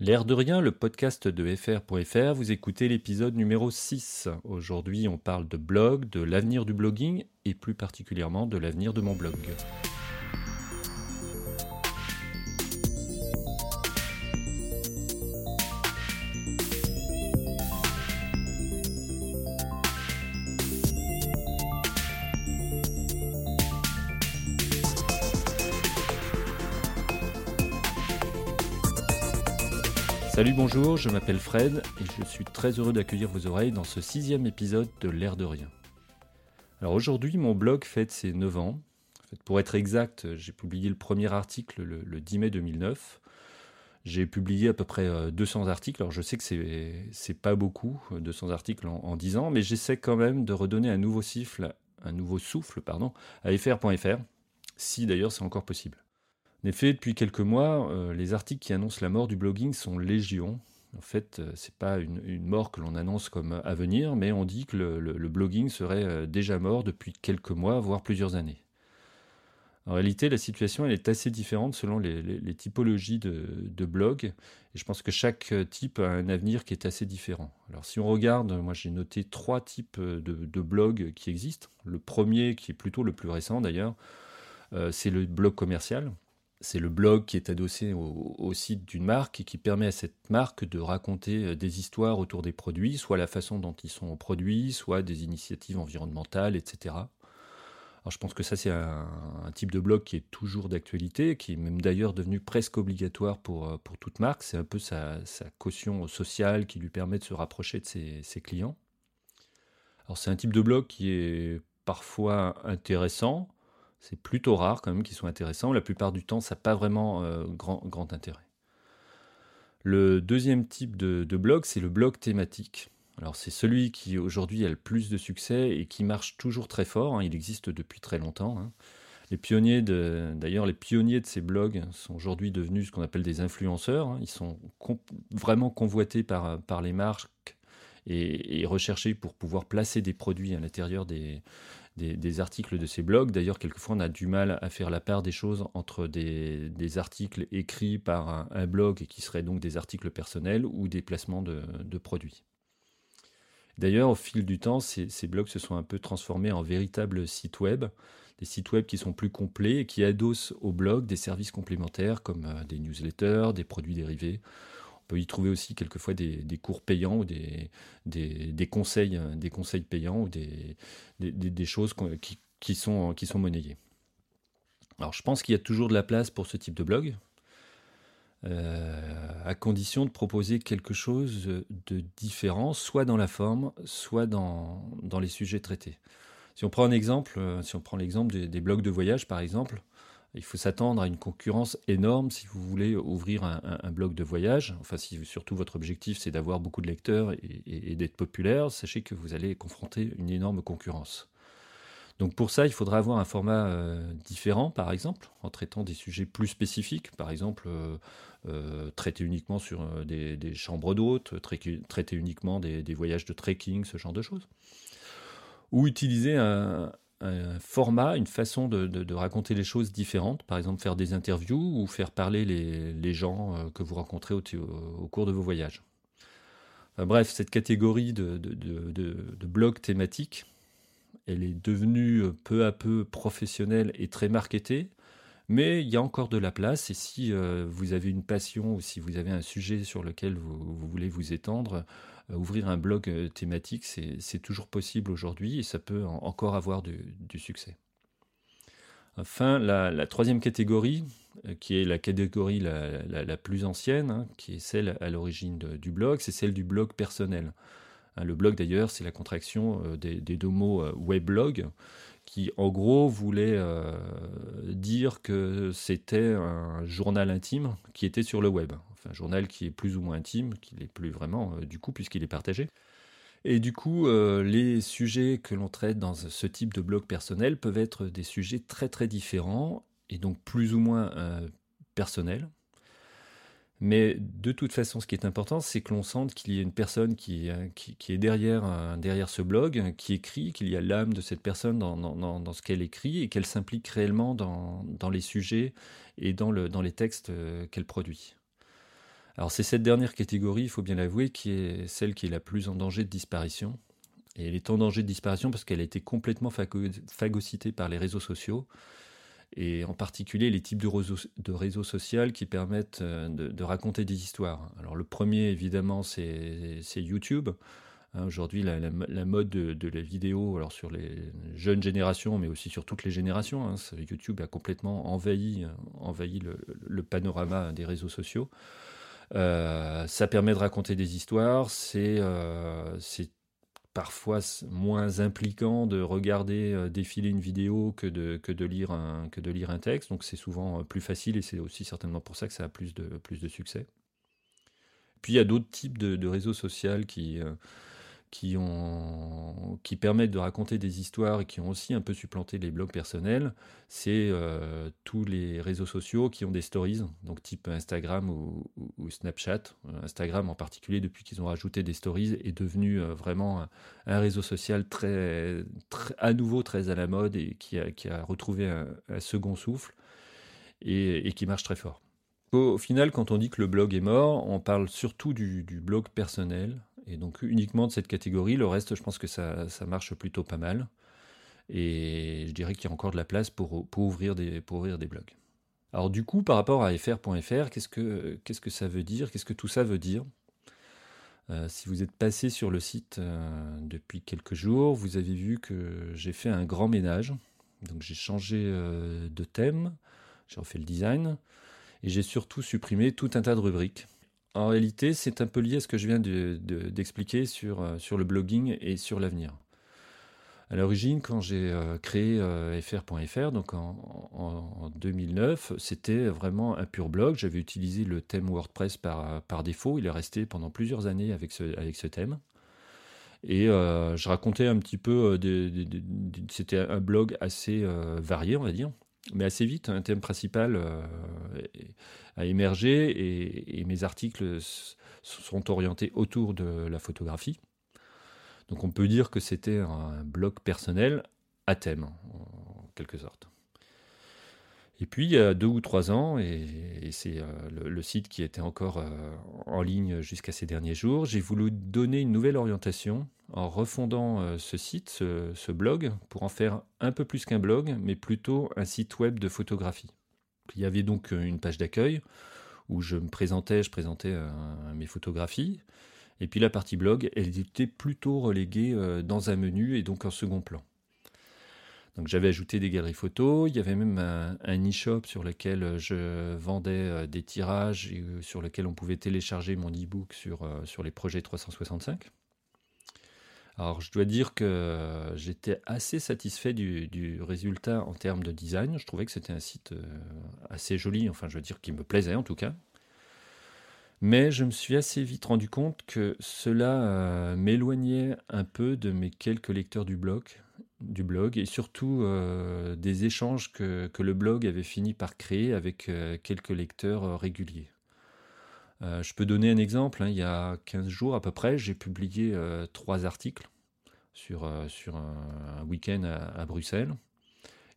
L'air de rien, le podcast de FR.fr, vous écoutez l'épisode numéro 6. Aujourd'hui, on parle de blog, de l'avenir du blogging et plus particulièrement de l'avenir de mon blog. Salut, bonjour, je m'appelle Fred et je suis très heureux d'accueillir vos oreilles dans ce sixième épisode de L'air de rien. Alors aujourd'hui, mon blog fête ses 9 ans. pour être exact, j'ai publié le premier article le, 10 mai 2009. J'ai publié à peu près 200 euh, articles. Alors je sais que c'est, pas beaucoup, 200 articles en, en 10 ans, mais j'essaie quand même de redonner un nouveau souffle, un nouveau souffle pardon, à fr.fr, si d'ailleurs c'est encore possible. En effet, depuis quelques mois, euh, les articles qui annoncent la mort du blogging sont légion. En fait, euh, ce n'est pas une, mort que l'on annonce comme à venir, mais on dit que le, blogging serait euh, déjà mort depuis quelques mois, voire plusieurs années. En réalité, la situation est assez différente selon les, typologies de, blogs, et je pense que chaque type a un avenir qui est assez différent. Alors si on regarde, moi j'ai noté trois types de, blogs qui existent. Le premier, qui est plutôt le plus récent d'ailleurs, c'est le blog commercial. C'est le blog qui est adossé au, site d'une marque et qui permet à cette marque de raconter euh, des histoires autour des produits, soit la façon dont ils sont produits, soit des initiatives environnementales, etc. Alors je pense que ça c'est un, type de blog qui est toujours d'actualité, qui est même d'ailleurs devenu presque obligatoire pour, euh, toute marque. C'est un peu sa, caution sociale qui lui permet de se rapprocher de ses, ses clients. Alors c'est un type de blog qui est parfois intéressant, c'est plutôt rare quand même qu'ils soient intéressants. La plupart du temps, ça n'a pas vraiment euh, grand, intérêt. Le deuxième type de, blog, c'est le blog thématique. Alors c'est celui qui aujourd'hui a le plus de succès et qui marche toujours très fort. Hein. Il existe depuis très longtemps. Hein. Les pionniers d'ailleurs, les pionniers de ces blogs sont aujourd'hui devenus ce qu'on appelle des influenceurs. Hein. Ils sont vraiment convoités par les marques et, recherchés pour pouvoir placer des produits à l'intérieur des, des, articles de ces blogs. D'ailleurs, quelquefois, on a du mal à faire la part des choses entre des, articles écrits par un, blog et qui seraient donc des articles personnels ou des placements de, produits. D'ailleurs, au fil du temps, ces, blogs se sont un peu transformés en véritables sites web, des sites web qui sont plus complets et qui adossent au blog des services complémentaires comme euh, des newsletters, des produits dérivés peut y trouver aussi quelquefois des, cours payants ou des, des, conseils, des conseils payants ou des, des choses qui, qui, sont, qui sont monnayées. Alors je pense qu'il y a toujours de la place pour ce type de blog, euh, à condition de proposer quelque chose de différent, soit dans la forme, soit dans, dans les sujets traités. Si on prend un exemple, si on prend l'exemple des, blogs de voyage par exemple, il faut s'attendre à une concurrence énorme si vous voulez ouvrir un, blog de voyage. Enfin, si surtout votre objectif c'est d'avoir beaucoup de lecteurs et, d'être populaire, sachez que vous allez confronter une énorme concurrence. Donc pour ça, il faudra avoir un format euh, différent, par exemple, en traitant des sujets plus spécifiques, par exemple euh, euh, traiter uniquement sur des, chambres d'hôtes, traiter uniquement des, des, voyages de trekking, ce genre de choses. Ou utiliser un, un format, une façon de, raconter les choses différentes, par exemple faire des interviews ou faire parler les, gens euh, que vous rencontrez au, cours de vos voyages. bref, cette catégorie de, de, blogs thématiques, elle est devenue peu à peu professionnelle et très marketée, mais il y a encore de la place et si euh, vous avez une passion ou si vous avez un sujet sur lequel vous, voulez vous étendre, euh, ouvrir un blog euh, thématique, c'est toujours possible aujourd'hui et ça peut encore avoir du, succès. Enfin, la, troisième catégorie, qui est la catégorie la, plus ancienne, hein, qui est celle à l'origine du blog, c'est celle du blog personnel. Hein, le blog d'ailleurs, c'est la contraction des, deux mots weblog, qui en gros voulait euh, dire que c'était un journal intime qui était sur le web. Un journal qui est plus ou moins intime, qui n'est plus vraiment euh, du coup puisqu'il est partagé. Et du coup, euh, les sujets que l'on traite dans ce type de blog personnel peuvent être des sujets très très différents et donc plus ou moins personnels. Mais de toute façon, ce qui est important, c'est que l'on sente qu'il y a une personne qui, euh, est derrière, euh, derrière ce blog, qui écrit, qu'il y a l'âme de cette personne dans, ce qu'elle écrit et qu'elle s'implique réellement dans, les sujets et dans, dans les textes euh, qu'elle produit. Alors c'est cette dernière catégorie, il faut bien l'avouer, qui est celle qui est la plus en danger de disparition. Et elle est en danger de disparition parce qu'elle a été complètement phagocytée par les réseaux sociaux, et en particulier les types de réseaux, sociaux qui permettent euh, de, raconter des histoires. Alors le premier, évidemment, c'est YouTube. Hein, aujourd'hui, la, mode de, la vidéo, alors sur les jeunes générations, mais aussi sur toutes les générations, hein, YouTube a complètement envahi, envahi le, panorama des réseaux sociaux. Euh, ça permet de raconter des histoires, c'est euh, parfois moins impliquant de regarder euh, défiler une vidéo que de, lire, un, texte, donc c'est souvent plus facile et c'est aussi certainement pour ça que ça a plus de, plus de succès. Puis il y a d'autres types de, réseaux sociaux qui, qui, ont, qui permettent de raconter des histoires et qui ont aussi un peu supplanté les blogs personnels, c'est euh, tous les réseaux sociaux qui ont des stories, donc type Instagram ou, Snapchat. Euh, Instagram en particulier, depuis qu'ils ont rajouté des stories, est devenu euh, vraiment un, réseau social très, à nouveau très à la mode et qui a, qui a retrouvé un, second souffle et, qui marche très fort. Au final, quand on dit que le blog est mort, on parle surtout du blog personnel, et donc uniquement de cette catégorie. Le reste, je pense que ça, marche plutôt pas mal. Et je dirais qu'il y a encore de la place pour, ouvrir, des, pour ouvrir des blogs. Alors du coup, par rapport à fr.fr, qu'est-ce que, qu'est-ce que ça veut dire? Qu'est-ce que tout ça veut dire? Euh, si vous êtes passé sur le site euh, depuis quelques jours, vous avez vu que j'ai fait un grand ménage. Donc j'ai changé euh, de thème, j'ai refait le design, et j'ai surtout supprimé tout un tas de rubriques. En réalité, c'est un peu lié à ce que je viens d'expliquer sur, euh, sur le blogging et sur l'avenir. À l'origine, quand j'ai euh, créé fr.fr, euh, donc en, 2009, c'était vraiment un pur blog. J'avais utilisé le thème WordPress par, défaut. Il est resté pendant plusieurs années avec ce, thème. Et je racontais un petit peu, c'était un blog assez varié, on va dire mais assez vite, un thème principal a émergé et, mes articles sont orientés autour de la photographie. Donc on peut dire que c'était un blog personnel à thème, en quelque sorte. Et puis, il y a deux ou trois ans, et, c'est euh, le, site qui était encore euh, en ligne jusqu'à ces derniers jours, j'ai voulu donner une nouvelle orientation en refondant euh, ce site, ce, blog, pour en faire un peu plus qu'un blog, mais plutôt un site web de photographie. Il y avait donc une page d'accueil où je me présentais, je présentais mes photographies, et puis la partie blog, elle était plutôt reléguée dans un menu et donc en second plan. Donc j'avais ajouté des galeries photos, il y avait même un, e-shop sur lequel euh, je vendais euh, des tirages et euh, sur lequel on pouvait télécharger mon e-book sur les projets 365. Alors je dois dire que j'étais assez satisfait du, résultat en termes de design. Je trouvais que c'était un site assez joli, enfin je veux dire qui me plaisait en tout cas. Mais je me suis assez vite rendu compte que cela m'éloignait un peu de mes quelques lecteurs du blog et surtout euh, des échanges que, le blog avait fini par créer avec euh, quelques lecteurs euh, je peux donner un exemple, hein. il y a 15 jours à peu près, j'ai publié trois articles sur, sur un, week-end à, Bruxelles.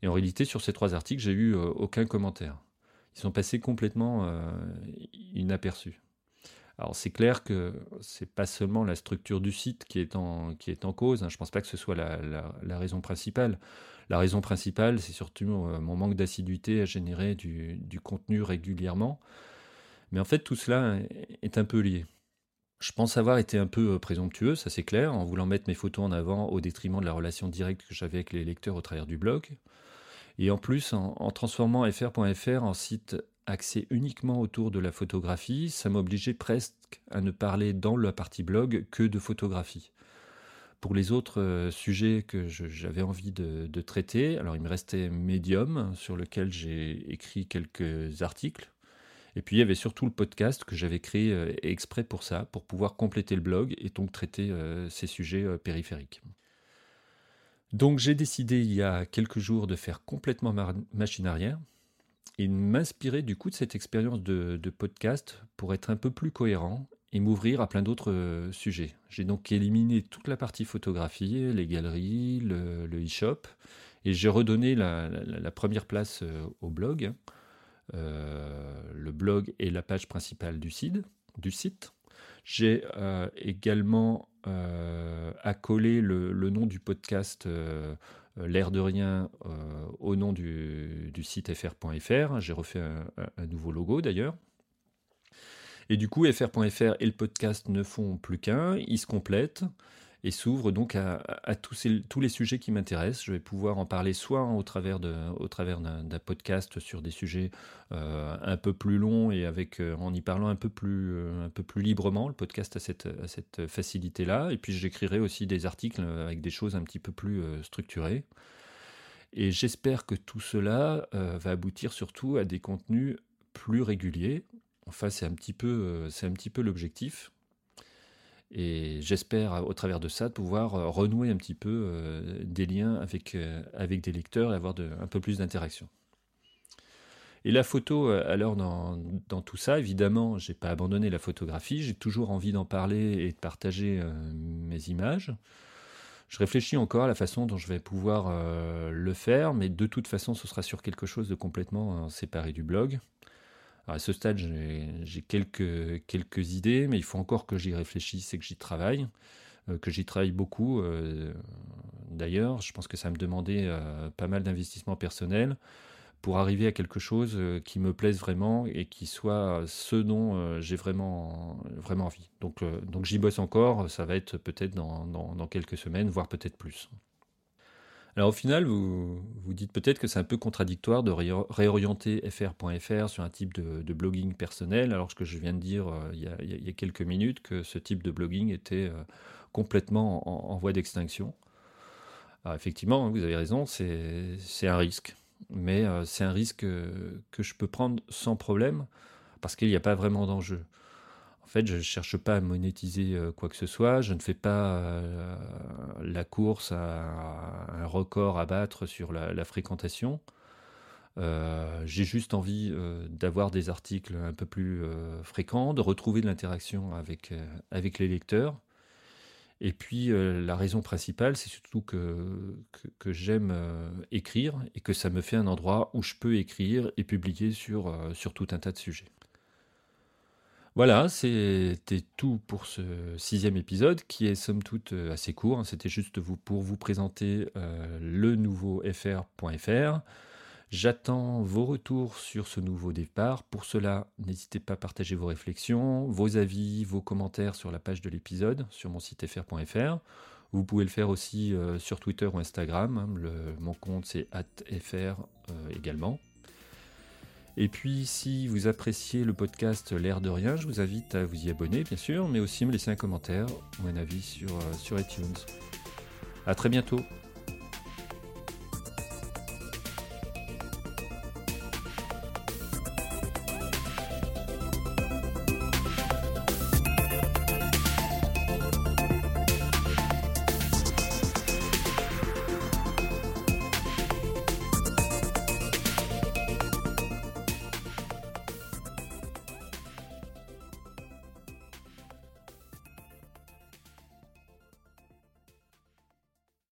Et en réalité, sur ces trois articles, j'ai eu aucun commentaire. Ils sont passés complètement inaperçus. Alors c'est clair que c'est pas seulement la structure du site qui est en, qui est en cause, hein. je ne pense pas que ce soit la, raison principale. La raison principale, c'est surtout euh, mon manque d'assiduité à générer du, contenu régulièrement. Mais en fait, tout cela est un peu lié. Je pense avoir été un peu euh, présomptueux, ça c'est clair, en voulant mettre mes photos en avant au détriment de la relation directe que j'avais avec les lecteurs au travers du blog. Et en plus, en, transformant fr.fr en site axé uniquement autour de la photographie, ça m'obligeait presque à ne parler dans la partie blog que de photographie. Pour les autres euh, sujets que j'avais envie de, traiter, alors il me restait Medium, sur lequel j'ai écrit quelques articles. Et puis il y avait surtout le podcast que j'avais créé euh, exprès pour ça, pour pouvoir compléter le blog et donc traiter euh, ces sujets périphériques. Donc j'ai décidé il y a quelques jours de faire complètement machine arrière, et m'inspirer du coup de cette expérience de, podcast pour être un peu plus cohérent et m'ouvrir à plein d'autres euh, sujets. J'ai donc éliminé toute la partie photographie, les galeries, le, e-shop, et j'ai redonné la, première place euh, au blog. Euh, le blog est la page principale du site. du site. J'ai également accolé le, nom du podcast L'air de rien au nom du, site fr.fr. J'ai refait un, nouveau logo d'ailleurs. Et du coup, fr.fr et le podcast ne font plus qu'un, ils se complètent et s'ouvrent donc à, tous, les sujets qui m'intéressent. Je vais pouvoir en parler soit au travers, d'un podcast sur des sujets euh, un peu plus longs et avec, euh, en y parlant un peu plus, euh, un peu plus librement. Le podcast a cette, cette facilité-là. Et puis j'écrirai aussi des articles avec des choses un petit peu plus structurées. Et j'espère que tout cela va aboutir surtout à des contenus plus réguliers, Enfin, c'est un petit peu l'objectif. Et j'espère, au travers de ça, pouvoir euh, renouer un petit peu euh, des liens avec, avec des lecteurs et avoir un peu plus d'interaction. Et la photo, alors dans, dans tout ça, évidemment, j'ai pas abandonné la photographie, j'ai toujours envie d'en parler et de partager mes images. Je réfléchis encore à la façon dont je vais pouvoir le faire, mais de toute façon, ce sera sur quelque chose de complètement séparé du blog à ce stade, j'ai quelques, idées, mais il faut encore que j'y réfléchisse et que j'y travaille, euh, que j'y travaille beaucoup. Euh, d'ailleurs, je pense que ça me demandait euh, pas mal d'investissement personnel pour arriver à quelque chose qui me plaise vraiment et qui soit ce dont j'ai vraiment, envie. Donc, j'y bosse encore, ça va être peut-être dans quelques semaines, voire peut-être plus. Alors au final, vous dites peut-être que c'est un peu contradictoire de réorienter fr.fr sur un type de, blogging personnel, alors que je viens de dire euh, il, y a, quelques minutes que ce type de blogging était euh, complètement en, voie d'extinction. Alors effectivement, vous avez raison, c'est un risque. Mais euh, c'est un risque que je peux prendre sans problème, parce qu'il n'y a pas vraiment d'enjeu. Fait, je ne cherche pas à monétiser euh, quoi que ce soit. Je ne fais pas euh, la course à un record à battre sur la, fréquentation. Euh, j'ai juste envie d'avoir des articles un peu plus fréquents, de retrouver de l'interaction avec, les lecteurs. Et puis la raison principale, c'est surtout que, j'aime écrire et que ça me fait un endroit où je peux écrire et publier sur tout un tas de sujets. Voilà, c'était tout pour ce sixième épisode qui est somme toute euh, assez court. Hein. C'était juste pour vous présenter euh, le nouveau fr.fr. J'attends vos retours sur ce nouveau départ. Pour cela, n'hésitez pas à partager vos réflexions, vos avis, vos commentaires sur la page de l'épisode sur mon site fr.fr. Vous pouvez le faire aussi euh, sur Twitter ou Instagram. Hein. mon compte c'est @fr également. Et puis, si vous appréciez le podcast L'air de rien, je vous invite à vous y abonner, bien sûr, mais aussi me laisser un commentaire ou un avis sur, euh, iTunes. A très bientôt